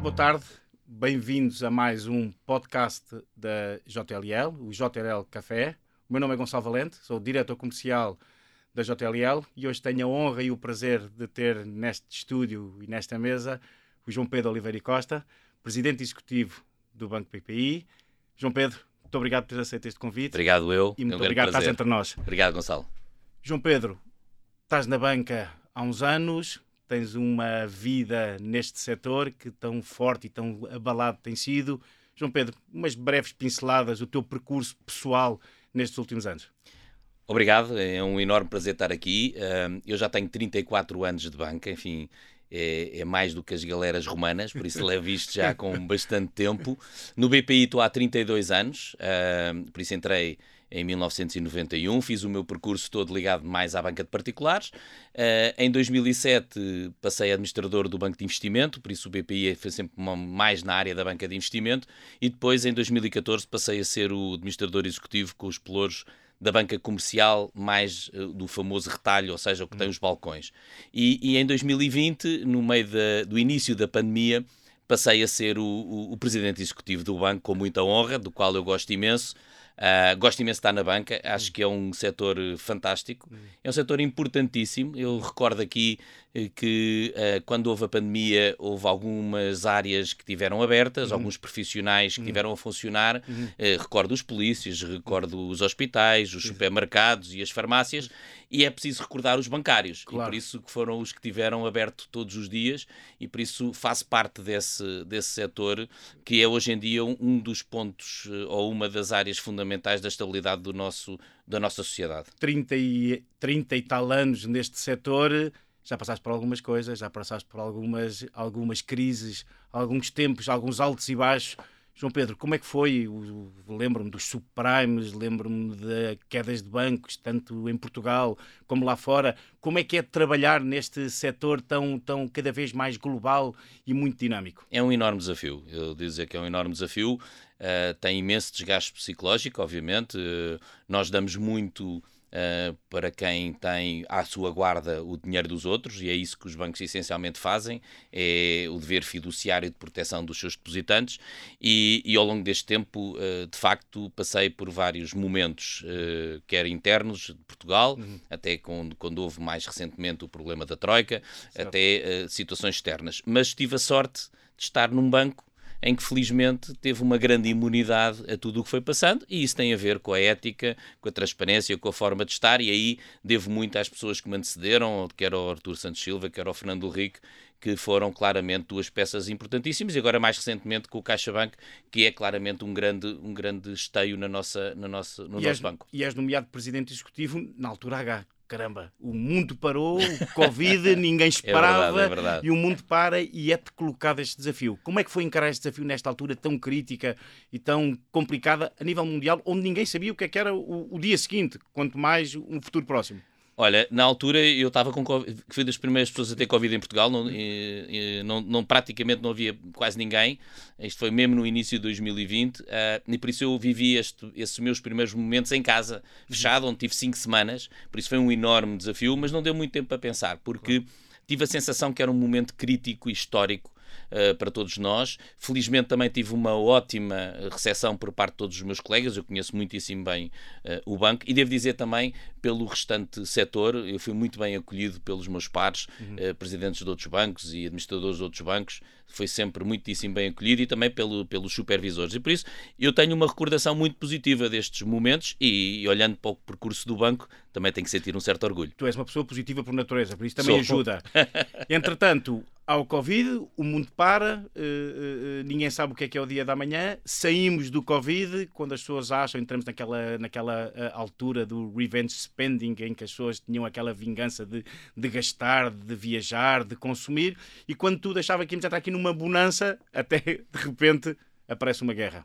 Muito boa tarde, bem-vindos a mais um podcast da JLL, o JLL Café. O meu nome é Gonçalo Valente, sou diretor comercial da JLL e hoje tenho a honra e o prazer de ter neste estúdio e nesta mesa o João Pedro Oliveira e Costa, presidente executivo do Banco PPI. João Pedro, muito obrigado por ter aceito este convite. Obrigado eu. E muito é um obrigado por estás entre nós. Obrigado, Gonçalo. João Pedro, estás na banca há uns anos, tens uma vida neste setor que tão forte e tão abalado tem sido. João Pedro, umas breves pinceladas do teu percurso pessoal nestes últimos anos. Obrigado, é um enorme prazer estar aqui. Eu já tenho 34 anos de banca, enfim, é, é, mais do que as galeras romanas, por isso levo isto já com bastante tempo. No BPI estou há 32 anos, por isso entrei em 1991, fiz o meu percurso todo ligado mais à banca de particulares. Uh, em 2007 passei a administrador do Banco de Investimento, por isso o BPI foi sempre mais na área da banca de investimento. E depois, em 2014, passei a ser o administrador executivo com os pelouros da banca comercial mais uh, do famoso retalho, ou seja, o que tem os balcões. E, e em 2020, no meio da, do início da pandemia, passei a ser o, o, o, presidente executivo do banco com muita honra, do qual eu gosto imenso. Uh, gosto imenso de estar na banca, acho hum. que é um setor fantástico, hum. é um setor importantíssimo. Eu recordo aqui eh, que uh, quando houve a pandemia houve algumas áreas que tiveram abertas, uhum. alguns profissionais que uhum. tiveram a funcionar. Uhum. Uh, recordo os polícias, recordo os hospitais, os supermercados e as farmácias. E é preciso recordar os bancários. Claro. E por isso que foram os que tiveram aberto todos os dias. E por isso faço parte desse, desse setor que é hoje em dia um dos pontos ou uma das áreas fundamentais fundamentais da estabilidade do nosso, da nossa sociedade. 30 e, 30 e tal anos neste setor, já passaste por algumas coisas, já passaste por algumas, algumas crises, alguns tempos, alguns altos e baixos. João Pedro, como é que foi? Lembro-me dos subprimes, lembro-me de quedas de bancos, tanto em Portugal como lá fora. Como é que é trabalhar neste setor tão, tão cada vez mais global e muito dinâmico? É um enorme desafio. Eu dizer que é um enorme desafio. Uh, tem imenso desgaste psicológico, obviamente. Uh, nós damos muito uh, para quem tem à sua guarda o dinheiro dos outros, e é isso que os bancos essencialmente fazem, é o dever fiduciário de proteção dos seus depositantes, e, e ao longo deste tempo, uh, de facto, passei por vários momentos, uh, quer internos de Portugal, uhum. até quando, quando houve mais recentemente o problema da Troika, certo. até situações externas. Mas tive a sorte de estar num banco em que felizmente teve uma grande imunidade a tudo o que foi passando, e isso tem a ver com a ética, com a transparência, com a forma de estar, e aí devo muito às pessoas que me antecederam, quer ao Artur Santos Silva, quer ao Fernando Henrique, que foram claramente duas peças importantíssimas, e agora mais recentemente com o CaixaBank, que é claramente um grande, um grande esteio na nossa, na nossa, no e nosso és, banco. E és nomeado Presidente Executivo na altura H caramba, o mundo parou, o Covid, ninguém esperava, é verdade, é verdade. e o mundo para e é-te colocado este desafio. Como é que foi encarar este desafio nesta altura tão crítica e tão complicada a nível mundial, onde ninguém sabia o que, é que era o, o dia seguinte, quanto mais um futuro próximo? Olha, na altura eu estava com Covid, fui das primeiras pessoas a ter Covid em Portugal, não, e, não, não, praticamente não havia quase ninguém. Isto foi mesmo no início de 2020, uh, eh, e por isso eu vivi este, esses meus primeiros momentos em casa, fechado, onde tive cinco semanas. Por isso foi um enorme desafio, mas não deu muito tempo para pensar, porque tive a sensação que era um momento crítico e histórico uh, para todos nós. Felizmente também tive uma ótima recepção por parte de todos os meus colegas, eu conheço muitíssimo bem uh, o banco e devo dizer também pelo restante setor, eu fui muito bem acolhido pelos meus pares, uhum. uh, presidentes de outros bancos e administradores de outros bancos, foi sempre muitíssimo bem acolhido e também pelo, pelos supervisores. E por isso eu tenho uma recordação muito positiva destes momentos e, e olhando para o percurso do banco, também tenho que sentir um certo orgulho. Tu és uma pessoa positiva por natureza, por isso também Sou. ajuda. Entretanto, ao Covid, o mundo para, uh, uh, ninguém sabe o que é que é o dia da manhã, saímos do Covid, quando as pessoas acham, entramos naquela, naquela altura do revenge spending, em que as pessoas tinham aquela vingança de, de gastar, de viajar, de consumir, e quando tudo achava que íamos estar aqui numa bonança, até de repente aparece uma guerra.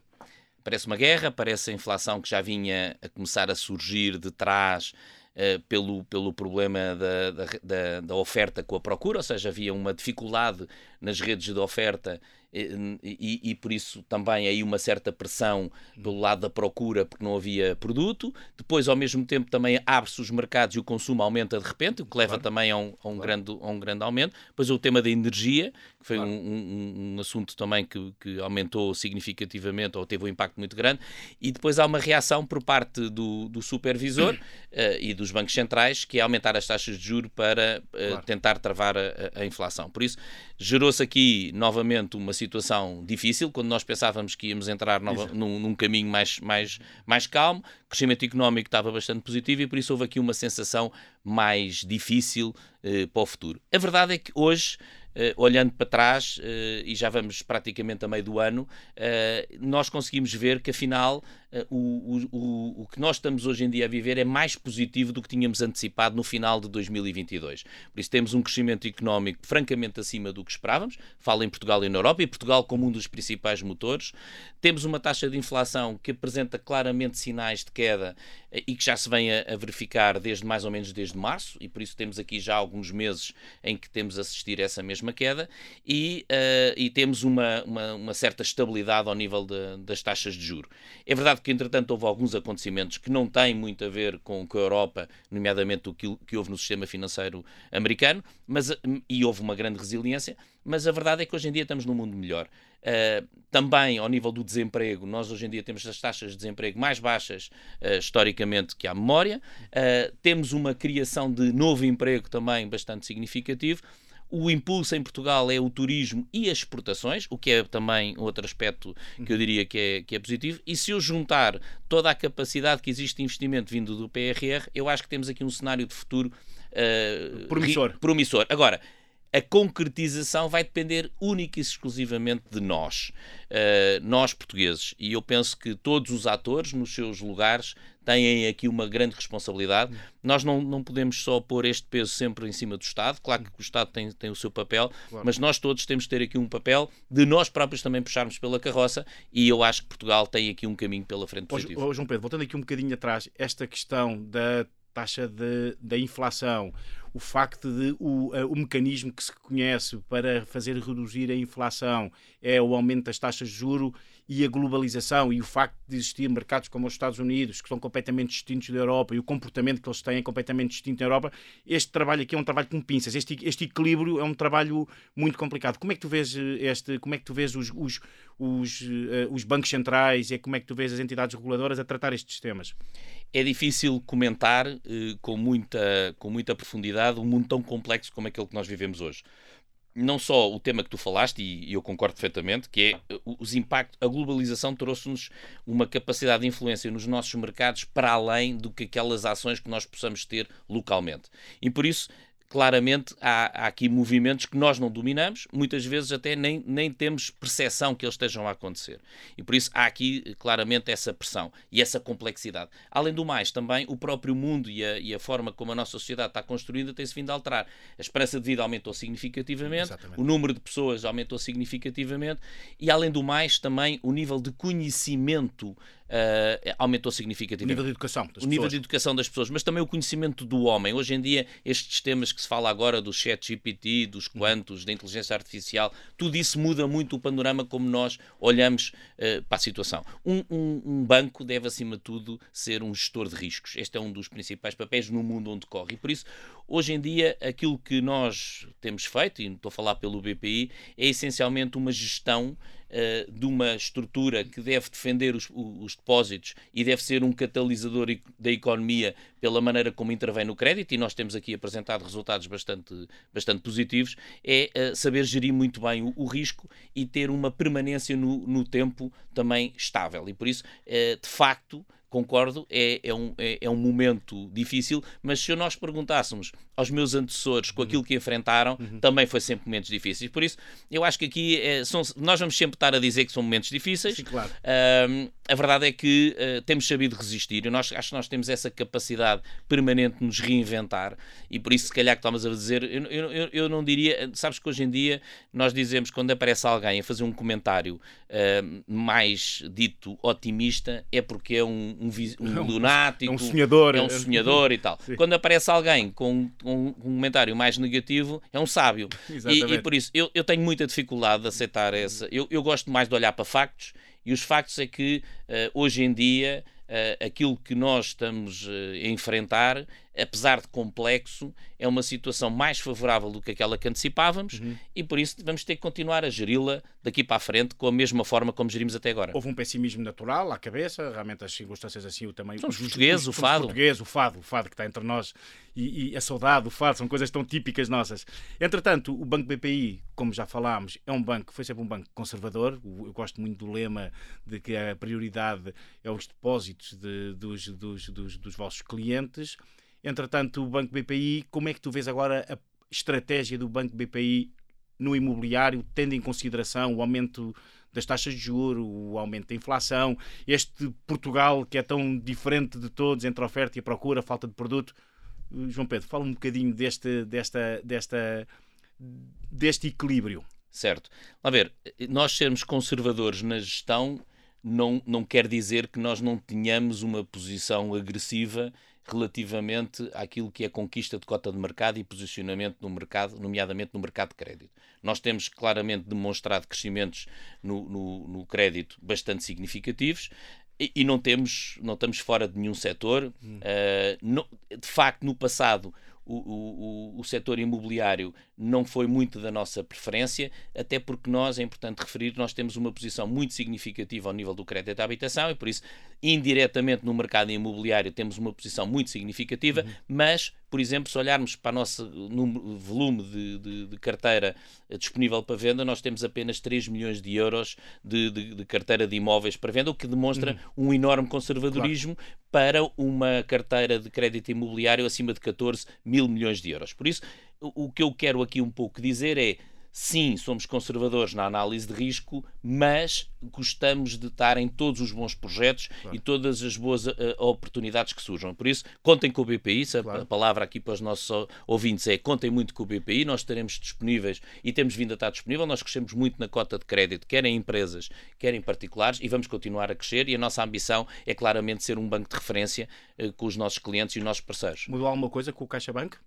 Parece uma guerra, parece a inflação que já vinha a começar a surgir de trás uh, pelo, pelo problema da, da, da, oferta com a procura, ou seja, havia uma dificuldade nas redes de oferta e, e, por isso também aí uma certa pressão pelo lado da procura, porque não havia produto. Depois, ao mesmo tempo, também abre-se os mercados e o consumo aumenta de repente, o que leva claro. também a um, a um claro. grande, a um grande aumento. Depois, o tema da energia, que foi claro. um, um, um, assunto também que, que aumentou significativamente ou teve um impacto muito grande. E depois há uma reação por parte do, do supervisor uh, e dos bancos centrais, que é aumentar as taxas de juro para uh, tentar travar a, a inflação. Por isso, gerou-se aqui novamente uma situação difícil, quando nós pensávamos que íamos entrar nova, num, num, caminho mais, mais, mais calmo, o crescimento económico estava bastante positivo e por isso houve aqui uma sensação mais difícil eh, para o futuro. A verdade é que hoje Uh, olhando para trás, uh, e já vamos praticamente a meio do ano, uh, nós conseguimos ver que afinal o, o, o que nós estamos hoje em dia a viver é mais positivo do que tínhamos antecipado no final de 2022. Por isso temos um crescimento económico francamente acima do que esperávamos, fala em Portugal e na Europa, e Portugal como um dos principais motores. Temos uma taxa de inflação que apresenta claramente sinais de queda e que já se vem a, a verificar desde mais ou menos desde março, e por isso temos aqui já alguns meses em que temos assistido a essa mesma mesma queda e, uh, e temos uma, uma, uma, certa estabilidade ao nível de, das taxas de juro. É verdade que, entretanto, houve alguns acontecimentos que não têm muito a ver com, com a Europa, nomeadamente o que, que houve no sistema financeiro americano, mas, e houve uma grande resiliência, mas a verdade é que hoje em dia estamos num mundo melhor. Uh, também ao nível do desemprego, nós hoje em dia temos as taxas de desemprego mais baixas uh, historicamente que há memória. Uh, temos uma criação de novo emprego também bastante significativo. O impulso em Portugal é o turismo e as exportações, o que é também outro aspecto que eu diria que é, que é positivo. E se eu juntar toda a capacidade que existe de investimento vindo do PRR, eu acho que temos aqui um cenário de futuro uh, promissor. promissor. Agora, a concretização vai depender única e exclusivamente de nós, uh, nós portugueses. E eu penso que todos os atores, nos seus lugares, têm aqui uma grande responsabilidade. Nós não, não podemos só pôr este peso sempre em cima do Estado, claro que o Estado tem, tem o seu papel, claro. mas nós todos temos de ter aqui um papel de nós próprios também puxarmos pela carroça e eu acho que Portugal tem aqui um caminho pela frente positivo. Ô, João Pedro, voltando aqui um bocadinho atrás, esta questão da taxa de, da inflação, o facto de o, o mecanismo que se conhece para fazer reduzir a inflação é o aumento das taxas de juro e a globalização e o facto de existir mercados como os Estados Unidos, que são completamente distintos da Europa, e o comportamento que eles têm é completamente distinto da Europa, este trabalho aqui é um trabalho com pinças. Este, este equilíbrio é um trabalho muito complicado. Como é que tu vês eh, este, como é que tu vês os, os, os, uh, os bancos centrais e como é que tu vês as entidades reguladoras a tratar estes temas? É difícil comentar uh, com, muita, com muita profundidade um mundo tão complexo como aquele que nós vivemos hoje não só o tema que tu falaste, e eu concordo perfeitamente, que é os impactos, a globalização trouxe-nos uma capacidade de influência nos nossos mercados para além do que aquelas ações que nós possamos ter localmente. E por isso claramente há, há, aqui movimentos que nós não dominamos, muitas vezes até nem, nem temos percepção que eles estejam a acontecer. E por isso há aqui claramente essa pressão e essa complexidade. Além do mais, também o próprio mundo e a, e a forma como a nossa sociedade está construída tem-se vindo a alterar. A esperança de vida aumentou significativamente, Exatamente. o número de pessoas aumentou significativamente e, além do mais, também o nível de conhecimento uh, aumentou significativamente. O nível de educação das O pessoas. nível de educação das pessoas, mas também o conhecimento do homem. Hoje em dia, estes temas que se fala agora do chat GPT, dos quantos, da inteligência artificial, tudo isso muda muito o panorama como nós olhamos uh, para a situação. Um, um, um, banco deve, acima de tudo, ser um gestor de riscos. Este é um dos principais papéis no mundo onde corre. E por isso, hoje em dia, aquilo que nós temos feito, e estou a falar pelo BPI, é essencialmente uma gestão uh, de uma estrutura que deve defender os, os, depósitos e deve ser um catalisador da economia pela maneira como intervém no crédito, e nós temos aqui apresentado resultados bastante, bastante positivos, é uh, saber gerir muito bem o, o, risco e ter uma permanência no, no tempo também estável. E por isso, uh, de facto, concordo, é, é, um, é, é, um momento difícil, mas se nós perguntássemos aos meus antecessores com aquilo que enfrentaram, uhum. também foi sempre momentos difíceis. Por isso, eu acho que aqui é, são, nós vamos sempre estar a dizer que são momentos difíceis. Sim, claro. A verdade é que uh, temos sabido resistir. Nós, acho que nós temos essa capacidade permanente de nos reinventar e por isso, se calhar, que estamos a dizer, eu, eu, eu, eu não diria. Sabes que hoje em dia nós dizemos, quando aparece alguém a fazer um comentário uh, mais dito otimista, é porque é um, um, um lunático, é um sonhador, é um sonhador e tal. Sim. Quando aparece alguém com um, comentário mais negativo, é um sábio. E, e, por isso, eu, eu tenho muita dificuldade de aceitar essa. Eu, eu gosto mais de olhar para factos e os factos é que uh, hoje em dia uh, aquilo que nós estamos uh, a enfrentar apesar de complexo, é uma situação mais favorável do que aquela que antecipávamos uhum. e por isso vamos ter que continuar a geri-la daqui para a frente com a mesma forma como gerimos até agora. Houve um pessimismo natural à cabeça, realmente as circunstâncias assim o também. São os portugueses, o fado. Português, o fado, o fado que está entre nós e, e, a saudade, o fado, são coisas tão típicas nossas. Entretanto, o Banco BPI, como já falámos, é um banco, foi sempre um banco conservador. Eu gosto muito do lema de que a prioridade é os depósitos de, dos, dos, dos, dos vossos clientes. Entretanto, o Banco BPI, como é que tu vês agora a estratégia do Banco BPI no imobiliário, tendo em consideração o aumento das taxas de juro, o aumento da inflação, este Portugal que é tão diferente de todos entre a oferta e a procura, a falta de produto. João Pedro, fala um bocadinho deste, desta, desta, deste equilíbrio. Certo. A ver, nós sermos conservadores na gestão não, não quer dizer que nós não tenhamos uma posição agressiva relativamente àquilo que é conquista de cota de mercado e posicionamento no mercado, nomeadamente no mercado de crédito. Nós temos claramente demonstrado crescimentos no, no, no crédito bastante significativos. E, e, não temos, não estamos fora de nenhum setor. Hum. Uh, no, de facto, no passado, o, o, o setor imobiliário não foi muito da nossa preferência, até porque nós, é importante referir, nós temos uma posição muito significativa ao nível do crédito à habitação e por isso, indiretamente no mercado imobiliário temos uma posição muito significativa, uhum. mas, por exemplo, se olharmos para o nosso número, volume de, de, de, carteira disponível para venda, nós temos apenas 3 milhões de euros de, de carteira de imóveis para venda, o que demonstra uhum. um enorme conservadorismo claro. para uma carteira de crédito imobiliário acima de 14 mil milhões de euros. Por isso, o que eu quero aqui um pouco dizer é sim, somos conservadores na análise de risco, mas gostamos de estar em todos os bons projetos claro. e todas as boas uh, oportunidades que surjam. Por isso, contem com o BPI. Claro. A palavra aqui para os nossos ouvintes é contem muito com o BPI. Nós estaremos disponíveis e temos vindo a estar disponível. Nós crescemos muito na cota de crédito, quer em empresas, quer em particulares, e vamos continuar a crescer. E a nossa ambição é claramente ser um banco de referência uh, com os nossos clientes e os nossos parceiros. Mudou alguma coisa com o CaixaBank?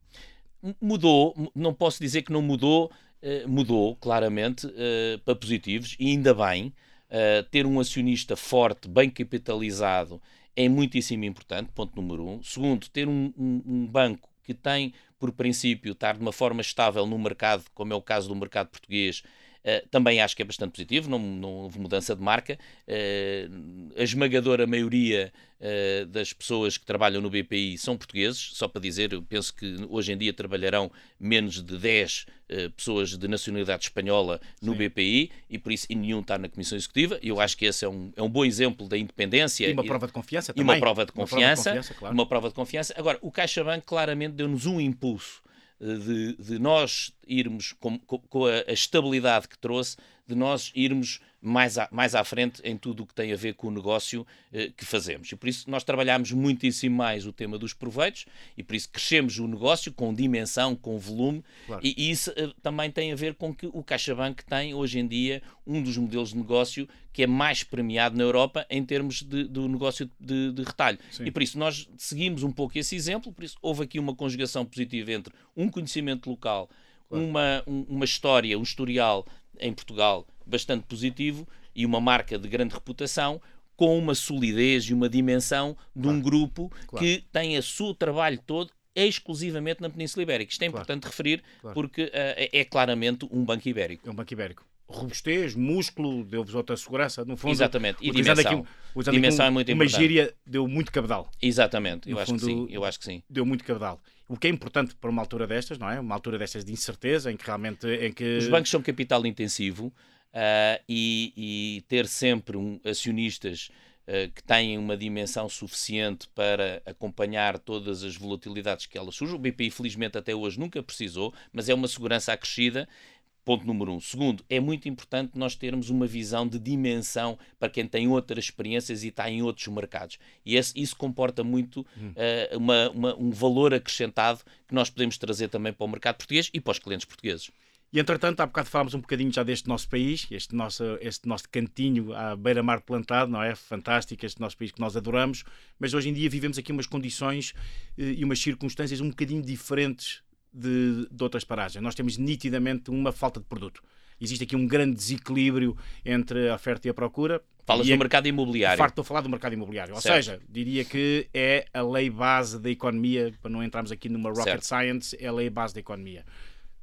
Mudou, não posso dizer que não mudou, eh, mudou claramente uh, para positivos e ainda bem. Uh, ter um acionista forte, bem capitalizado, é muitíssimo importante, ponto número um. Segundo, ter um, um, um, banco que tem, por princípio, estar de uma forma estável no mercado, como é o caso do mercado português, Uh, também acho que é bastante positivo, não, não houve mudança de marca. Uh, a esmagadora maioria uh, das pessoas que trabalham no BPI são portugueses, só para dizer, eu penso que hoje em dia trabalharão menos de 10 pessoas de nacionalidade espanhola no Sim. BPI e por isso e nenhum está na Comissão Executiva. Eu acho que esse é um, é um bom exemplo da independência. E uma prova de confiança também. E uma prova de confiança. Uma prova de confiança, claro. uma prova de confiança. Agora, o CaixaBank claramente deu-nos um impulso de, de nós irmos com, com a, a, estabilidade que trouxe, de nós irmos mais, à, mais à frente em tudo o que tem a ver com o negócio eh, que fazemos. E por isso nós trabalhamos muitíssimo mais o tema dos proveitos e por isso crescemos o negócio com dimensão, com volume claro. e, e, isso eh, também tem a ver com que o CaixaBank tem hoje em dia um dos modelos de negócio que é mais premiado na Europa em termos de, do negócio de, de retalho. Sim. E por isso nós seguimos um pouco esse exemplo, por isso houve aqui uma conjugação positiva entre um conhecimento local, claro. uma, um, uma história, um historial em Portugal bastante positivo e uma marca de grande reputação, com uma solidez e uma dimensão de claro. um grupo claro. que tem o seu trabalho todo exclusivamente na Península Ibérica. Isto é claro. importante referir porque uh, é, claramente um banco ibérico. É um banco ibérico robustez, músculo, deu-vos outra segurança, no fundo. Exatamente, e dimensão. Aqui, dimensão aqui é muito uma importante. Uma gíria deu muito cabedal. Exatamente, eu acho fundo, que sim, eu acho que sim. Deu muito cabedal. O que é importante para uma altura destas, não é? Uma altura destas de incerteza, em que realmente... Em que... Os bancos são capital intensivo uh, e, e, ter sempre um, acionistas uh, que têm uma dimensão suficiente para acompanhar todas as volatilidades que elas surgem. O BPI, felizmente, até hoje nunca precisou, mas é uma segurança acrescida Ponto número um. Segundo, é muito importante nós termos uma visão de dimensão para quem tem outras experiências e está em outros mercados. E esse, isso comporta muito uh, uma, uma, um valor acrescentado que nós podemos trazer também para o mercado português e para os clientes portugueses. E entretanto, há bocado falámos um bocadinho já deste nosso país, este nosso, este nosso cantinho à beira-mar plantado, não é? Fantástico, este nosso país que nós adoramos, mas hoje em dia vivemos aqui umas condições eh, e umas circunstâncias um bocadinho diferentes de, de outras paragens. Nós temos nitidamente uma falta de produto. Existe aqui um grande desequilíbrio entre a oferta e a procura. Falas e do mercado imobiliário. Farto, estou a falar do mercado imobiliário. Ou seja, diria que é a lei base da economia, para não entrarmos aqui numa rocket certo. science, é a lei base da economia.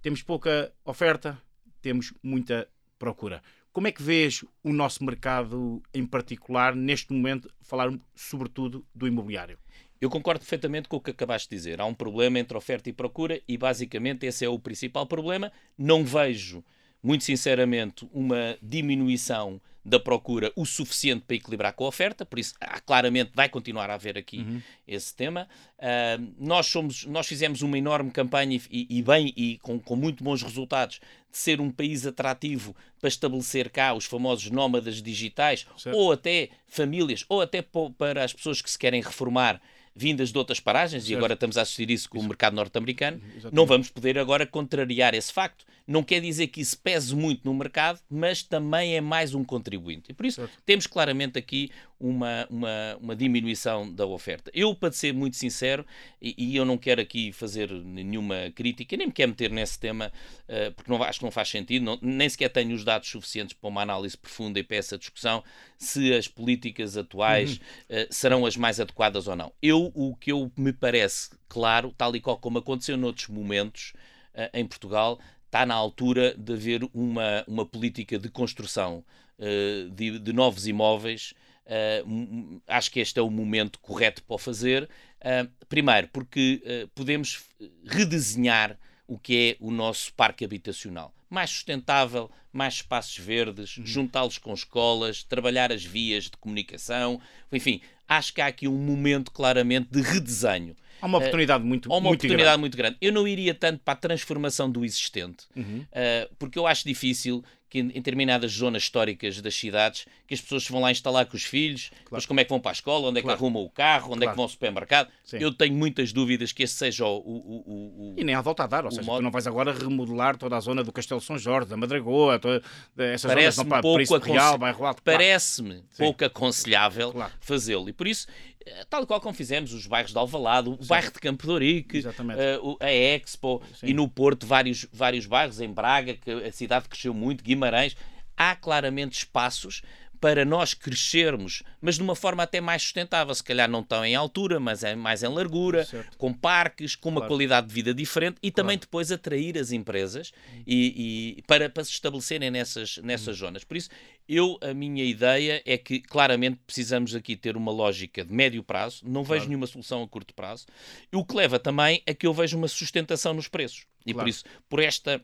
Temos pouca oferta, temos muita procura. Como é que vês o nosso mercado em particular, neste momento, falar sobretudo do imobiliário? Eu concordo perfeitamente com o que acabaste de dizer. Há um problema entre oferta e procura e, basicamente, esse é o principal problema. Não vejo, muito sinceramente, uma diminuição da procura o suficiente para equilibrar com a oferta, por isso claramente vai continuar a haver aqui uhum. esse tema. Uh, nós, somos, nós fizemos uma enorme campanha e, e bem e com, com muito bons resultados de ser um país atrativo para estabelecer cá os famosos nómadas digitais certo. ou até famílias ou até para as pessoas que se querem reformar vindas de outras paragens, certo. e agora estamos a assistir isso com o mercado norte-americano, não vamos poder agora contrariar esse facto. Não quer dizer que isso pese muito no mercado, mas também é mais um contribuinte. E por isso certo. temos claramente aqui uma, uma, uma, diminuição da oferta. Eu, para ser muito sincero, e, e, eu não quero aqui fazer nenhuma crítica, nem me quero meter nesse tema, uh, porque não, acho que não faz sentido, não, nem sequer tenho os dados suficientes para uma análise profunda e para essa discussão, se as políticas atuais uhum. uh, serão as mais adequadas ou não. Eu, o que eu me parece claro, tal e qual como aconteceu noutros momentos uh, em Portugal, está na altura de haver uma, uma política de construção uh, de, de, novos imóveis. Uh, acho que este é o momento correto para o fazer. Uh, primeiro, porque podemos redesenhar o que é o nosso parque habitacional. Mais sustentável, mais espaços verdes, uhum. juntá-los com escolas, trabalhar as vias de comunicação, enfim, acho que há aqui um momento claramente de redesenho. Há uma oportunidade muito, há uma muito oportunidade grande. muito grande. Eu não iria tanto para a transformação do existente, uhum. uh, porque eu acho difícil que em determinadas zonas históricas das cidades que as pessoas vão lá instalar com os filhos, claro. mas como é que vão para a escola, onde é que arrumam o carro, onde claro. é que vão ao supermercado. Sim. Eu tenho muitas dúvidas que esse seja o. o, o, o e nem há volta a dar, ou seja, modo... tu não vais agora remodelar toda a zona do Castelo São Jorge, da Madragoa, toda, essas Parece zonas não, pouco Príncipe aconse... Real, Bairro Alto. Parece-me pouco aconselhável fazê-lo. E por isso eh, tal qual como fizemos os bairros de Alvalade, o Sim. bairro de Campo de Ourique, uh, a Expo Sim. e no Porto vários, vários bairros, em Braga, que a cidade cresceu muito, Guimarães, há claramente espaços para nós crescermos, mas de uma forma até mais sustentável, se calhar não tão em altura, mas é mais em largura, certo. com parques, com uma claro. qualidade de vida diferente e claro. também depois atrair as empresas e, e para, para se estabelecerem nessas, nessas hum. zonas. Por isso, eu, a minha ideia é que claramente precisamos aqui ter uma lógica de médio prazo, não vejo claro. nenhuma solução a curto prazo, o que leva também a que eu vejo uma sustentação nos preços. E por isso, por esta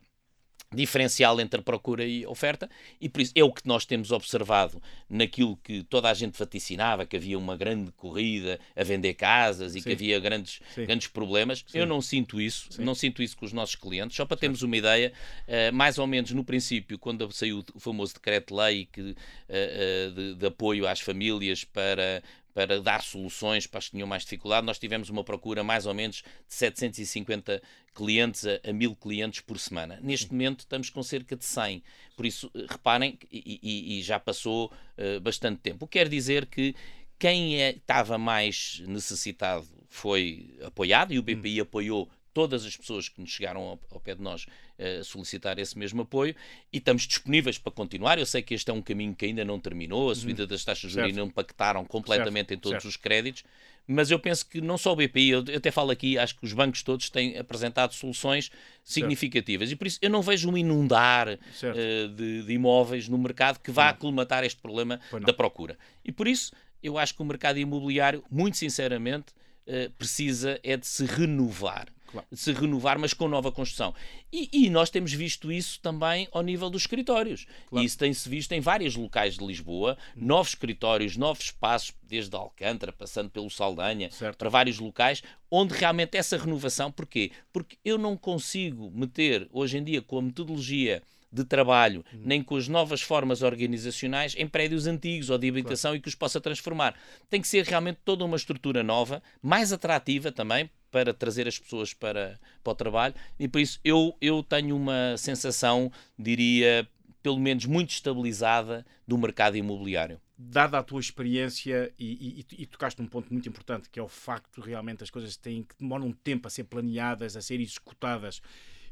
diferencial entre procura e oferta, e por isso é o que nós temos observado naquilo que toda a gente vaticinava, que havia uma grande corrida a vender casas e Sim. que havia grandes, grandes problemas. Sim. Eu não sinto isso, não sinto isso com os nossos clientes. Só para termos uma ideia, uh, mais ou menos no princípio, quando saiu o famoso decreto-lei uh, uh, de, de apoio às famílias para para dar soluções para as que tinham mais dificuldade. Nós tivemos uma procura mais ou menos de 750 clientes a, a 1000 clientes por semana. Neste momento estamos com cerca de 100. Por isso, eh, reparem, e, e, e já passou uh, bastante tempo. O que quer dizer que quem é, estava mais necessitado foi apoiado e o BPI hum. apoiou todas as pessoas que nos chegaram ao, ao pé de nós uh, solicitar esse mesmo apoio e estamos disponíveis para continuar. Eu sei que este é um caminho que ainda não terminou, a uhum. subida das taxas de juros não impactaram completamente certo. em todos certo. os créditos, mas eu penso que não só o BPI, eu até falo aqui, acho que os bancos todos têm apresentado soluções significativas certo. e por isso eu não vejo um inundar uh, de, de, imóveis no mercado que vá não. aclimatar este problema da procura. E por isso eu acho que o mercado imobiliário, muito sinceramente, uh, precisa é de se renovar claro. se renovar, mas com nova construção. E, e, nós temos visto isso também ao nível dos escritórios. Claro. Isso tem-se visto em vários locais de Lisboa, hum. novos escritórios, novos espaços, desde Alcântara, passando pelo Saldanha, certo. para vários locais, onde realmente essa renovação, porquê? Porque eu não consigo meter, hoje em dia, com a metodologia de trabalho, uhum. nem com as novas formas organizacionais em prédios antigos ou de habitação claro. e que os possa transformar. Tem que ser realmente toda uma estrutura nova, mais atrativa também, para trazer as pessoas para, para o trabalho e por isso eu, eu tenho uma sensação, diria, pelo menos muito estabilizada do mercado imobiliário. Dada a tua experiência, e, e, e, tocaste num ponto muito importante, que é o facto realmente as coisas têm que demoram um tempo a ser planeadas, a ser executadas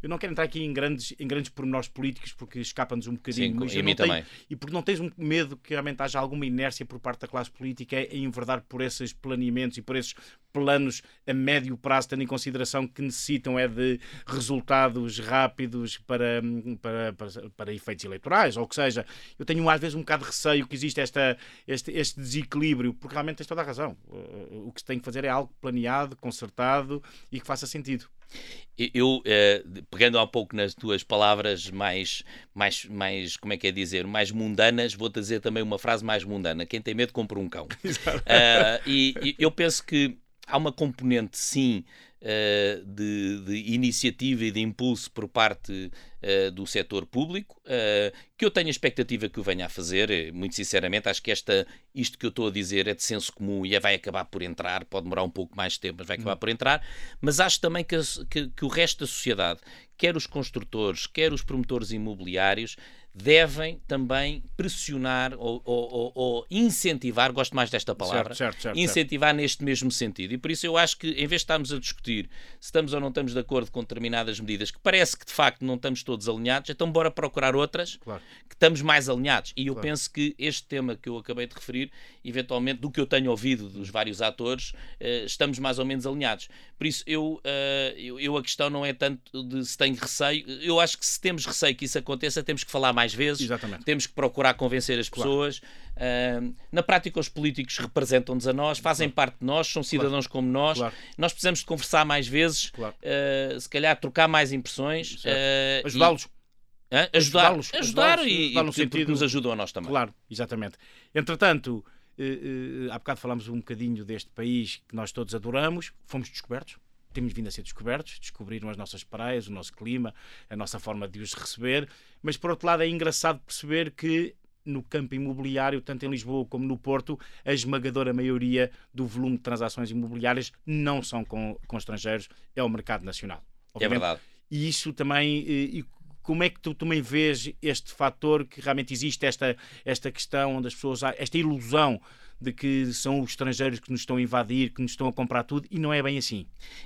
eu não quero entrar aqui em grandes, em grandes pormenores políticos porque escapa-nos um bocadinho. Sim, mas e, mim tenho, também. e porque não tens um medo que realmente haja alguma inércia por parte da classe política em enverdar por esses planeamentos e por esses planos a médio prazo, tendo em consideração que necessitam é de resultados rápidos para, para, para, para efeitos eleitorais, ou que seja. Eu tenho às vezes um bocado de receio que existe esta, este, este desequilíbrio, porque realmente tens toda a razão. O que se tem que fazer é algo planeado, concertado e que faça sentido. Eu, eh, pegando um pouco nas tuas palavras mais, mais, mais, como é que é dizer, mais mundanas, vou-te dizer também uma frase mais mundana: quem tem medo compra um cão. uh, e, e eu penso que há uma componente, sim, uh, de, de, iniciativa e de impulso por parte uh, do setor público, uh, que eu tenho a expectativa que o venha a fazer. Muito sinceramente, acho que esta, isto que eu estou a dizer é de senso comum e é, vai acabar por entrar. Pode demorar um pouco mais de tempo, mas vai acabar hum. por entrar. Mas acho também que, que, que o resto da sociedade, quer os construtores, quer os promotores imobiliários, devem também pressionar ou, ou, ou, incentivar, gosto mais desta palavra, certo, certo, certo, incentivar neste mesmo sentido. E por isso eu acho que, em vez de estarmos a discutir se estamos ou não estamos de acordo com determinadas medidas, que parece que de facto não estamos todos alinhados, então bora procurar outras claro. que estamos mais alinhados. E eu claro. penso que este tema que eu acabei de referir, eventualmente, do que eu tenho ouvido dos vários atores, eh, estamos mais ou menos alinhados. Por isso, eu, eh, eu, eu a questão não é tanto de se tenho receio, eu acho que se temos receio que isso aconteça, temos que falar mais vezes, Exatamente. temos que procurar convencer as pessoas. Claro. Uh, na prática, os políticos representam-nos a nós, fazem claro. parte de nós, são cidadãos claro. como nós. Nós precisamos de conversar mais vezes, uh, se calhar trocar mais impressões. Uh, Ajudá-los. Ajudar, ajudá-los. Ajudar, e, ajudar no sentido... nos ajudam a nós também. Claro, exatamente. Entretanto, há bocado falámos um bocadinho deste país que nós todos adoramos, fomos descobertos temos vindo a ser descobertos, descobriram as nossas praias, o nosso clima, a nossa forma de os receber, mas por outro lado é engraçado perceber que no campo imobiliário, tanto em Lisboa como no Porto, a esmagadora maioria do volume de transações imobiliárias não são com, com estrangeiros, é o mercado nacional. É Obviamente. É verdade. E isso também. E como é que tu também vês este fator que realmente existe esta, esta questão onde as pessoas. esta ilusão de que são os estrangeiros que nos estão a invadir, que nos estão a comprar tudo, e não é bem assim.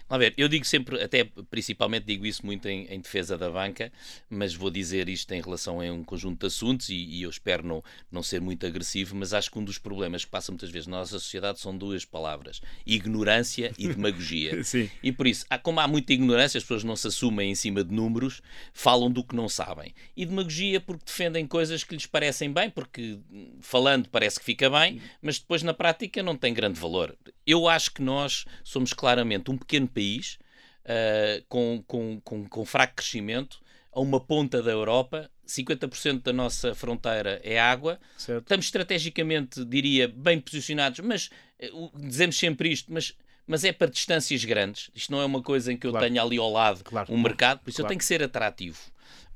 A ver, eu digo sempre, até principalmente digo isso muito em, em defesa da banca, mas vou dizer isto em relação a um conjunto de assuntos e, e, eu espero não, não ser muito agressivo, mas acho que um dos problemas que passa muitas vezes na nossa sociedade são duas palavras: ignorância e demagogia. Sim. E por isso, como há muita ignorância, as pessoas não se assumem em cima de números, falam do que não sabem. E demagogia porque defendem coisas que lhes parecem bem, porque falando parece que fica bem, mas depois na prática não tem grande valor. Eu acho que nós somos claramente um pequeno país uh, com, com, com, com fraco crescimento, a uma ponta da Europa, 50% da nossa fronteira é água. Certo. Estamos estrategicamente, diria, bem posicionados, mas uh, dizemos sempre isto, mas, mas é para distâncias grandes. Isto não é uma coisa em que eu claro. tenha ali ao lado claro. um mercado, por isso claro. eu tenho que ser atrativo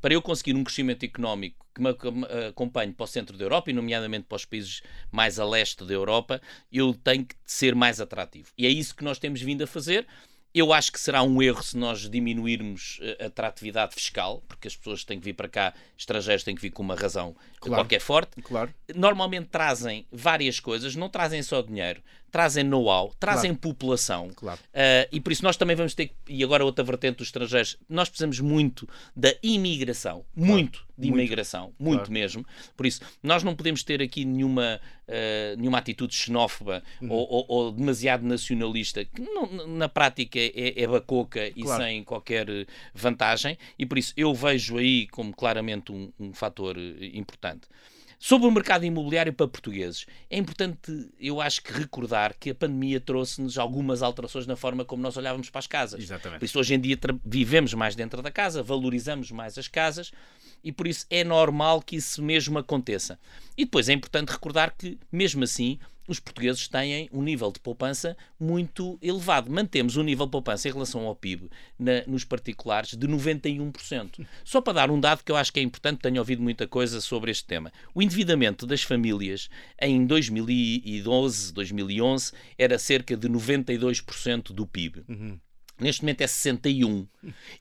para eu conseguir um crescimento económico que me acompanhe para o centro da Europa, e nomeadamente para os países mais a leste da Europa, eu tenho que ser mais atrativo. E é isso que nós temos vindo a fazer. Eu acho que será um erro se nós diminuirmos a atratividade fiscal, porque as pessoas têm que vir para cá, estrangeiros têm que vir com uma razão claro, qualquer forte. Claro. Normalmente trazem várias coisas, não trazem só dinheiro, trazem know-how, trazem claro. população. Claro. Uh, e por isso nós também vamos ter, e agora outra vertente dos estrangeiros, nós precisamos muito da imigração, claro. muito de imigração, muito, muito mesmo. Por isso, nós não podemos ter aqui nenhuma, uh, nenhuma atitude xenófoba uhum. ou, ou, ou, demasiado nacionalista, que não, na prática é, é bacoca e sem qualquer vantagem, e por isso eu vejo aí como claramente um, um fator importante. Sobre o mercado imobiliário para portugueses, é importante, eu acho que recordar que a pandemia trouxe-nos algumas alterações na forma como nós olhávamos para as casas. Exatamente. Por isso, hoje em dia, vivemos mais dentro da casa, valorizamos mais as casas e por isso é normal que isso mesmo aconteça. E depois é importante recordar que, mesmo assim, os portugueses têm um nível de poupança muito elevado. Mantemos um nível de poupança em relação ao PIB na, nos particulares de 91%. Só para dar um dado que eu acho que é importante, tenho ouvido muita coisa sobre este tema. O endividamento das famílias em 2012, 2011 era cerca de 92% do PIB. Uhum. Neste momento é 61.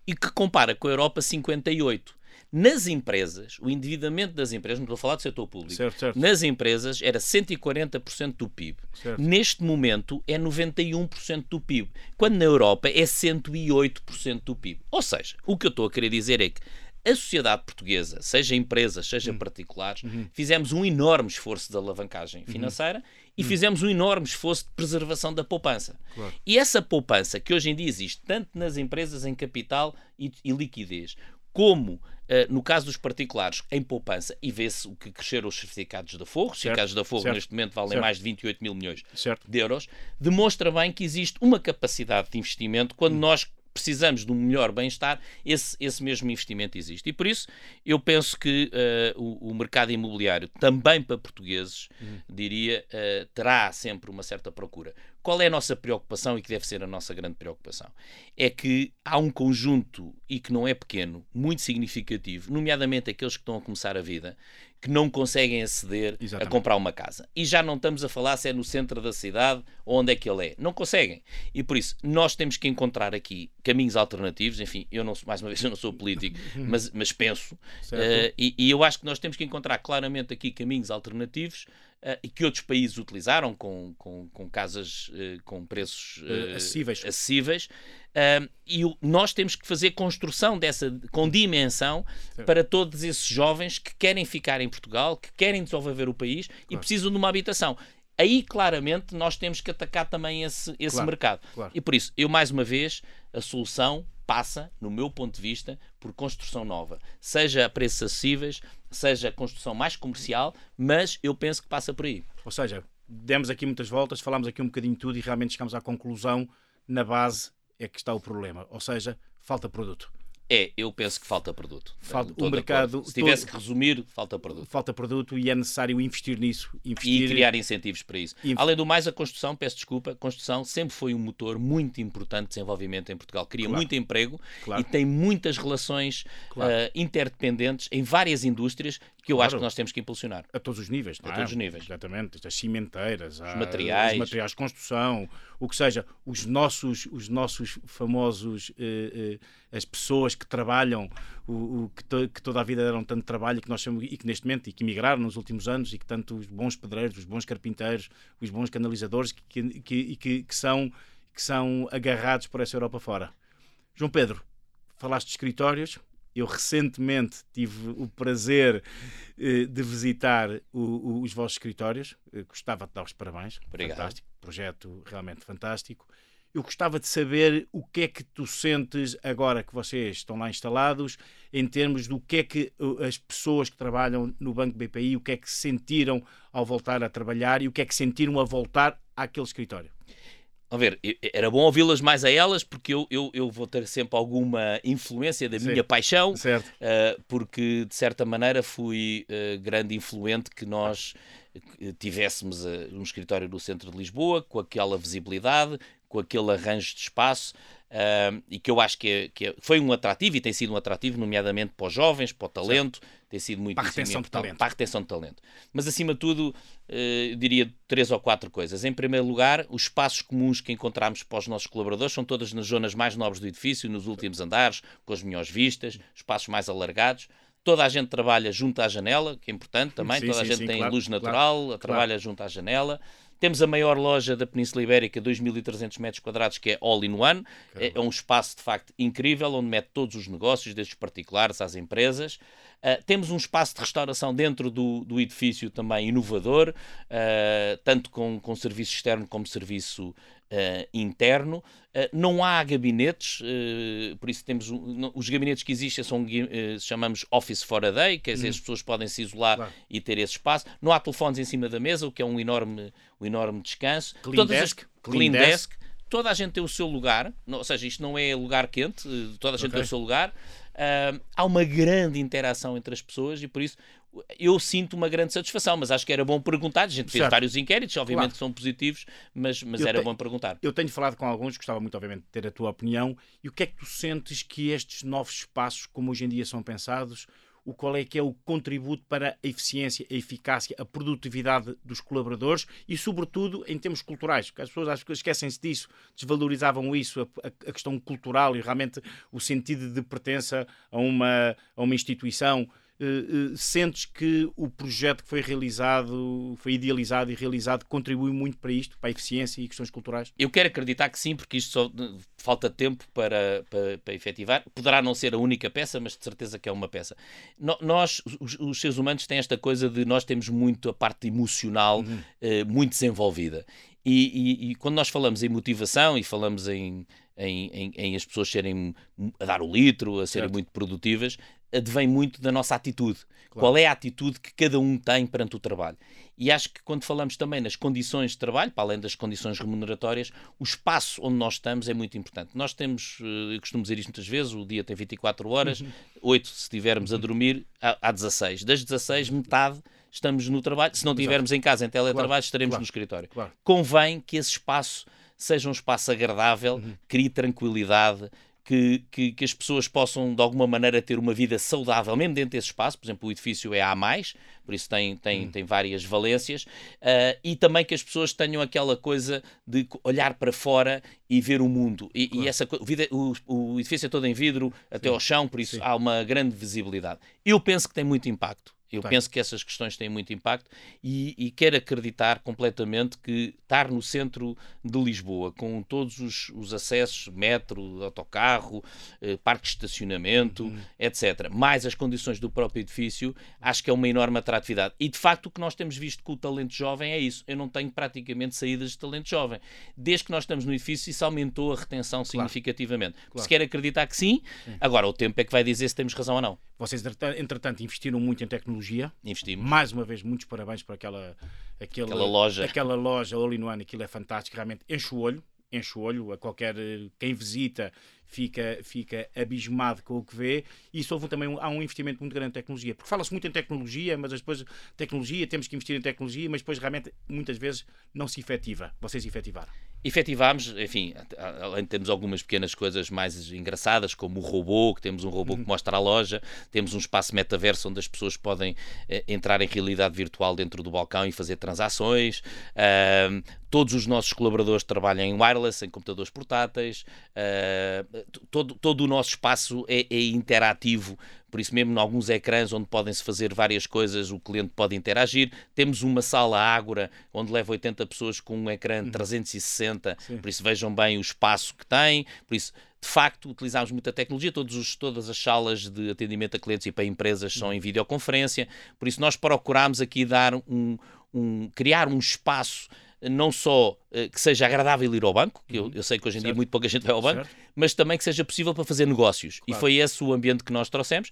E que compara com a Europa 58. Nas empresas, o endividamento das empresas, não estou a falar do setor público, certo, certo. nas empresas era 140% do PIB. Certo. Neste momento é 91% do PIB, quando na Europa é 108% do PIB. Ou seja, o que eu estou a querer dizer é que a sociedade portuguesa, seja empresas, seja uhum. particulares, uhum. fizemos um enorme esforço de alavancagem uhum. financeira uhum. e fizemos um enorme esforço de preservação da poupança. Claro. E essa poupança, que hoje em dia existe tanto nas empresas em capital e, e liquidez, como no caso dos particulares, em poupança, e vê-se o que cresceram os certificados da Forro, os certificados da Forro neste momento valem certo. mais de 28 mil milhões certo. de euros, demonstra bem que existe uma capacidade de investimento quando hum. nós precisamos de um melhor bem-estar, esse, esse mesmo investimento existe. E por isso eu penso que uh, o, o, mercado imobiliário, também para portugueses, uhum. diria, uh, terá sempre uma certa procura. Qual é a nossa preocupação e que deve ser a nossa grande preocupação? É que há um conjunto, e que não é pequeno, muito significativo, nomeadamente aqueles que estão a começar a vida, que não conseguem aceder Exatamente. a comprar uma casa. E já não estamos a falar se é no centro da cidade ou onde é que ele é. Não conseguem. E por isso, nós temos que encontrar aqui caminhos alternativos. Enfim, eu não mais uma vez, eu não sou político, mas, mas penso. Uh, e, e eu acho que nós temos que encontrar claramente aqui caminhos alternativos uh, e que outros países utilizaram com, com, com casas uh, com preços uh, acessíveis. acessíveis. e nós temos que fazer construção dessa com dimensão Sim. para todos esses jovens que querem ficar em Portugal, que querem desenvolver o país claro. e precisam de uma habitação aí claramente nós temos que atacar também esse, esse claro, mercado. Claro. E por isso, eu mais uma vez, a solução passa, no meu ponto de vista, por construção nova. Seja a preços acessíveis, seja a construção mais comercial, mas eu penso que passa por aí. Ou seja, demos aqui muitas voltas, falámos aqui um bocadinho de tudo e realmente chegamos à conclusão, na base é que está o problema. Ou seja, falta produto. É, eu penso que falta produto. Falta, o mercado. Se tivesse todo, que resumir, falta produto. Falta produto e é necessário investir nisso. Investir... E criar incentivos para isso. Inf... Além do mais, a construção, peço desculpa, a construção sempre foi um motor muito importante de desenvolvimento em Portugal. Cria claro. muito emprego claro. e tem muitas relações claro. uh, interdependentes em várias indústrias que eu acho que nós temos que impulsionar. A todos os níveis, A é? todos os níveis. Exatamente. As cimenteiras, os materiais. Os materiais de construção, o que seja, os nossos, os nossos famosos, uh, uh, as pessoas que trabalham, o, o que, to, que, toda a vida deram tanto trabalho e que nós chamamos, e que neste momento, e que emigraram nos últimos anos, e que tanto os bons pedreiros, os bons carpinteiros, os bons canalizadores, que, que, que, que são, que são agarrados por essa Europa fora. João Pedro, falaste de escritórios, eu recentemente tive o prazer eh, de visitar o, o, os vossos escritórios. Eu gostava de dar os parabéns. Obrigado. Fantástico. Projeto realmente fantástico. Eu gostava de saber o que é que tu sentes agora que vocês estão lá instalados, em termos do que é que as pessoas que trabalham no Banco BPI, o que é que sentiram ao voltar a trabalhar e o que é que sentiram a voltar àquele escritório. A ver, era bom ouvi-las mais a elas, porque eu, eu, eu vou ter sempre alguma influência da minha Sim, paixão, uh, porque de certa maneira fui uh, grande influente que nós eh, tivéssemos uh, um escritório no centro de Lisboa, com aquela visibilidade, com aquele arranjo de espaço, uh, e que eu acho que, é, que é, foi um atrativo e tem sido um atrativo, nomeadamente para os jovens, para o talento, certo. tem sido muito para a retenção de talento. Para a retenção de talento. Mas acima de tudo, uh, eu diria três ou quatro coisas. Em primeiro lugar, os espaços comuns que encontramos para os nossos colaboradores são todas nas zonas mais nobres do edifício, nos últimos andares, com as melhores vistas, espaços mais alargados toda a gente trabalha junto à janela, que é importante também, sim, toda a gente sim, tem claro, luz natural, claro, trabalha claro. junto à janela. Temos a maior loja da Península Ibérica, 2.300 metros quadrados, que é All in One. É, é, um espaço, de facto, incrível, onde mete todos os negócios, desde os particulares às empresas. Uh, temos um espaço de restauração dentro do, do edifício também inovador, uh, tanto com, com serviço externo como serviço Uh, interno. Uh, não há gabinetes, uh, por isso temos um, os gabinetes que existem são chamamos Office for a Day, quer dizer, hum. as pessoas podem se isolar claro. e ter esse espaço. Não há telefones em cima da mesa, o que é um enorme, um enorme descanso. Clean Todas desk. As, clean, clean desk. desk. Toda a gente tem o seu lugar, ou seja, isto não é lugar quente, toda a gente okay. tem o seu lugar. há uma grande interação entre as pessoas e por isso eu sinto uma grande satisfação, mas acho que era bom perguntar. A gente fez certo. vários inquéritos, obviamente claro. que são positivos, mas, mas era bom perguntar. Eu tenho falado com alguns, gostava muito, obviamente, de ter a tua opinião. E o que é que tu sentes que estes novos espaços, como hoje em dia são pensados, o qual é que é o contributo para a eficiência, a eficácia, a produtividade dos colaboradores e, sobretudo, em termos culturais. Porque as pessoas acho que esquecem-se disso, desvalorizavam isso, a, a, questão cultural e realmente o sentido de pertença a uma, a uma instituição. Uh, uh, sentes que o projeto que foi realizado, foi idealizado e realizado, contribui muito para isto, para a eficiência e questões culturais? Eu quero acreditar que sim, porque isto só falta tempo para, para, para efetivar. Poderá não ser a única peça, mas de certeza que é uma peça. Nós, os, os, seres humanos, têm esta coisa de nós temos muito a parte emocional uhum. uh, muito desenvolvida. E, e, e, quando nós falamos em motivação e falamos em, em, em, em, as pessoas serem a dar o litro, a serem certo. muito produtivas, advém muito da nossa atitude. Claro. Qual é a atitude que cada um tem perante o trabalho? E acho que quando falamos também nas condições de trabalho, para além das condições remuneratórias, o espaço onde nós estamos é muito importante. Nós temos, eh, eu costumo dizer isto muitas vezes, o dia tem 24 horas, uhum. 8 se estivermos a dormir, há 16. Das 16, metade estamos no trabalho. Se não estivermos em casa, em teletrabalho, claro. estaremos claro. no escritório. Claro. Convém que esse espaço seja um espaço agradável, uhum. crie tranquilidade, que, que, que, as pessoas possam de alguma maneira ter uma vida saudável, mesmo dentro desse espaço. Por exemplo, o edifício é A, por isso tem, tem, hum. tem várias valências, uh, e também que as pessoas tenham aquela coisa de olhar para fora e ver o mundo. E, claro. e essa vida, o, o, edifício é todo em vidro até Sim. ao chão, por isso Sim. há uma grande visibilidade. Eu penso que tem muito impacto. Eu Bem. penso que essas questões têm muito impacto e, e, quero acreditar completamente que estar no centro de Lisboa, com todos os, os acessos, metro, autocarro, eh, parque de estacionamento, uhum. etc., mais as condições do próprio edifício, acho que é uma enorme atratividade. E de facto o que nós temos visto com o talento jovem é isso. Eu não tenho praticamente saídas de talento jovem. Desde que nós estamos no edifício, isso aumentou a retenção claro. significativamente. Claro. Se quer acreditar que sim, sim, agora o tempo é que vai dizer se temos razão ou não. Vocês, entretanto, investiram muito em tecnologia. Investimos. Mais uma vez, muitos parabéns por aquela, aquela, aquela loja. Aquela loja All in One, aquilo é fantástico, realmente enche o olho. Enche o olho a qualquer. Quem visita fica, fica abismado com o que vê. E isso houve também um, há um investimento muito grande em tecnologia. Porque fala-se muito em tecnologia, mas depois. Tecnologia, temos que investir em tecnologia, mas depois realmente muitas vezes não se efetiva. Vocês efetivaram efetivámos, enfim, além de termos algumas pequenas coisas mais engraçadas, como o robô, que temos um robô uhum. que mostra a loja, temos um espaço metaverso onde as pessoas podem eh, entrar em realidade virtual dentro do balcão e fazer transações. Uh, todos os nossos colaboradores trabalham em wireless, em computadores portáteis. Uh, todo, todo o nosso espaço é, é interativo por isso mesmo em alguns ecrãs onde podem-se fazer várias coisas, o cliente pode interagir. Temos uma sala Ágora onde leva 80 pessoas com um ecrã de 360, Sim. por isso vejam bem o espaço que tem, por isso de facto, utilizamos muita tecnologia, todos os, todas as salas de atendimento a clientes e para empresas são em videoconferência, por isso nós procurámos aqui dar um, um criar um espaço não só uh, que seja agradável ir ao banco, que eu, uhum. eu sei que hoje em certo. dia muito pouca gente vai ao banco, certo. mas também que seja possível para fazer negócios. Claro. E foi esse o ambiente que nós trouxemos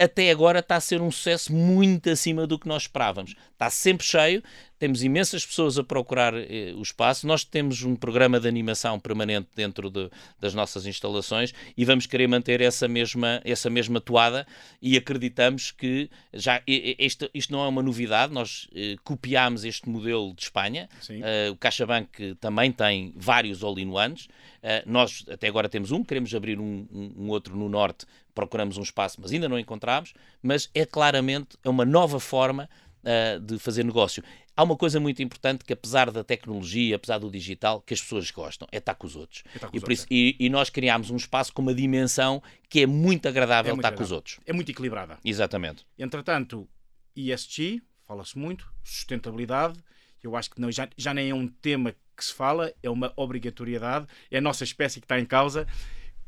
até agora está a ser um sucesso muito acima do que nós esperávamos. Está sempre cheio, temos imensas pessoas a procurar eh, o espaço. Nós temos um programa de animação permanente dentro de, das nossas instalações e vamos querer manter essa mesma, essa mesma toada e acreditamos que já isto, isto não é uma novidade. Nós eh, copiámos este modelo de Espanha. Uh, o CaixaBank também tem vários all-in-ones. Uh, nós até agora temos um, queremos abrir um, um, um outro no norte procuramos um espaço, mas ainda não encontramos, mas é claramente é uma nova forma uh, de fazer negócio. Há uma coisa muito importante que, apesar da tecnologia, apesar do digital, que as pessoas gostam, é estar com os outros. É com e, os outros, isso, é. e, e, nós criámos um espaço com uma dimensão que é muito agradável é muito estar agradável. com os outros. É muito equilibrada. Exatamente. Entretanto, ESG, fala-se muito, sustentabilidade, eu acho que não, já, já nem é um tema que se fala, é uma obrigatoriedade, é a nossa espécie que está em causa.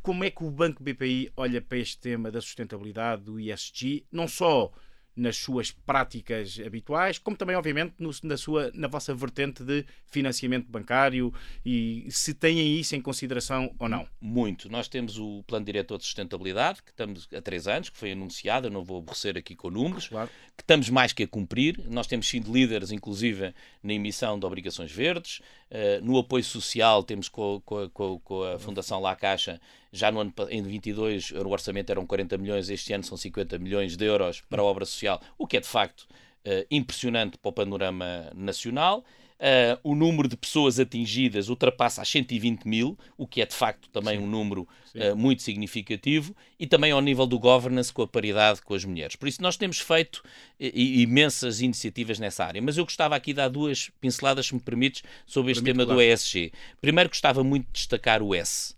Como é que o Banco BPI olha para este tema da sustentabilidade, do ESG, não só nas suas práticas habituais, como também, obviamente, no, na, sua, na vossa vertente de financiamento bancário e se têm isso em consideração ou não? Muito. Nós temos o Plano Diretor de Sustentabilidade, que estamos há três anos, que foi anunciado, eu não vou aborrecer aqui com números, claro. que estamos mais que a cumprir. Nós temos sido líderes, inclusive, na emissão de obrigações verdes. Uh, no apoio social, temos com, com, com, com a Fundação La Caixa já no ano em 22 o orçamento eram 40 milhões, este ano são 50 milhões de euros para a obra social, o que é de facto uh, impressionante para o panorama nacional. Uh, o número de pessoas atingidas ultrapassa as 120 mil, o que é de facto também Sim. um número uh, muito significativo, e também ao nível do governance com a paridade com as mulheres. Por isso, nós temos feito imensas iniciativas nessa área. Mas eu gostava aqui de dar duas pinceladas, se me permites, sobre este Permite, tema do ESG. Primeiro, gostava muito de destacar o S.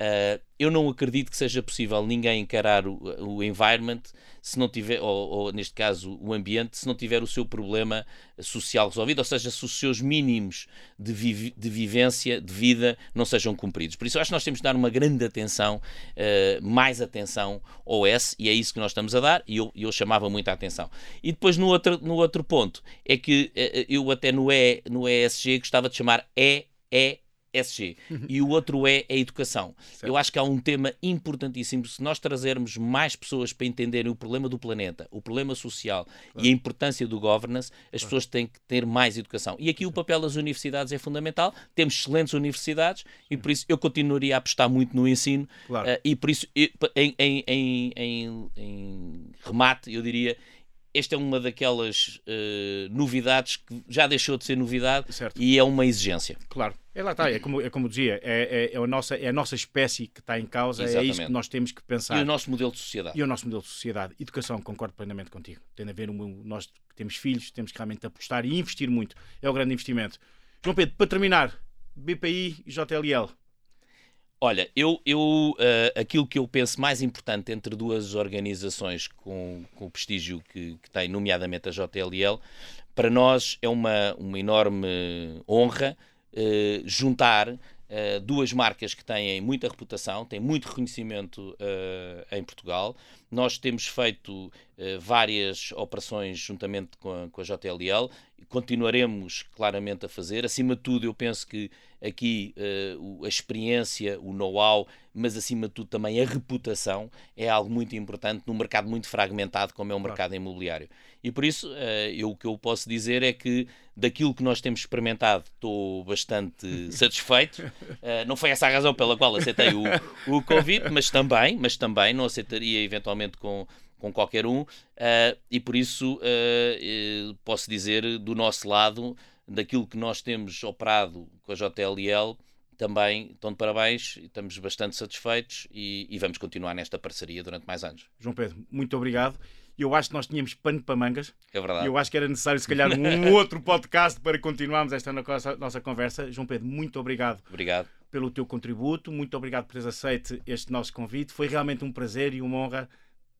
Uh, eu não acredito que seja possível ninguém encarar o, o environment se não tiver, ou, ou, neste caso o ambiente, se não tiver o seu problema social resolvido, ou seja, se os seus mínimos de, vi, de vivência, de vida, não sejam cumpridos. Por isso acho que nós temos de dar uma grande atenção, uh, mais atenção ao S, e é isso que nós estamos a dar, e eu, eu chamava muita atenção. E depois no outro, no outro ponto, é que uh, eu até no, e, no ESG gostava de chamar E, E, SG. Uhum. E o outro é a educação. Certo. Eu acho que há um tema importantíssimo. Se nós trazermos mais pessoas para entenderem o problema do planeta, o problema social claro. e a importância do governance, as claro. pessoas têm que ter mais educação. E aqui o papel das universidades é fundamental. Temos excelentes universidades e por isso eu continuaria a apostar muito no ensino. Claro. Uh, e por isso, em, em, em, em remate, eu diria esta é uma daquelas uh, novidades que já deixou de ser novidade certo. e é uma exigência. Claro. É lá está, é como, é como dizia, é, é, é, a nossa, é a nossa espécie que está em causa, Exatamente. é isso que nós temos que pensar. E o nosso modelo de sociedade. E o nosso modelo de sociedade. Educação, concordo plenamente contigo. Tem a ver, nós que temos filhos, temos que realmente apostar e investir muito. É o grande investimento. João Pedro, para terminar, BPI e JLL, Olha, eu, eu uh, aquilo que eu penso mais importante entre duas organizações com, com o prestígio que, que tem, nomeadamente a JLL, para nós é uma, uma enorme honra uh, juntar uh, duas marcas que têm muita reputação, têm muito reconhecimento em Portugal. Nós temos feito várias operações juntamente com a, com a JLL e continuaremos claramente a fazer. Acima de tudo, eu penso que aqui uh, a experiência, o know-how, mas acima de tudo também a reputação é algo muito importante num mercado muito fragmentado como é o mercado claro. imobiliário. E por isso, uh, eu, o que eu posso dizer é que daquilo que nós temos experimentado estou bastante satisfeito. Uh, não foi essa a razão pela qual aceitei o, o convite, mas também, mas também não aceitaria eventualmente com com qualquer um, uh, e por isso uh, posso dizer do nosso lado daquilo que nós temos operado com a JLL, também estão de parabéns, estamos bastante satisfeitos e, e, vamos continuar nesta parceria durante mais anos. João Pedro, muito obrigado. Eu acho que nós tínhamos pano para mangas. É verdade. Eu acho que era necessário, se calhar, um outro podcast para continuarmos esta nossa, nossa conversa. João Pedro, muito obrigado. Obrigado. Pelo teu contributo, muito obrigado por teres aceito este nosso convite. Foi realmente um prazer e uma honra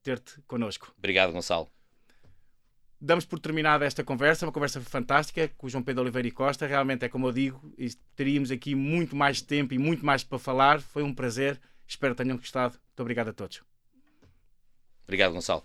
ter-te connosco. Obrigado, Gonçalo damos por terminada esta conversa, uma conversa fantástica com o João Pedro Oliveira e Costa. Realmente é como eu digo, teríamos aqui muito mais tempo e muito mais para falar. Foi um prazer. Espero que tenham gostado. Muito obrigado a todos. Obrigado, Gonçalo.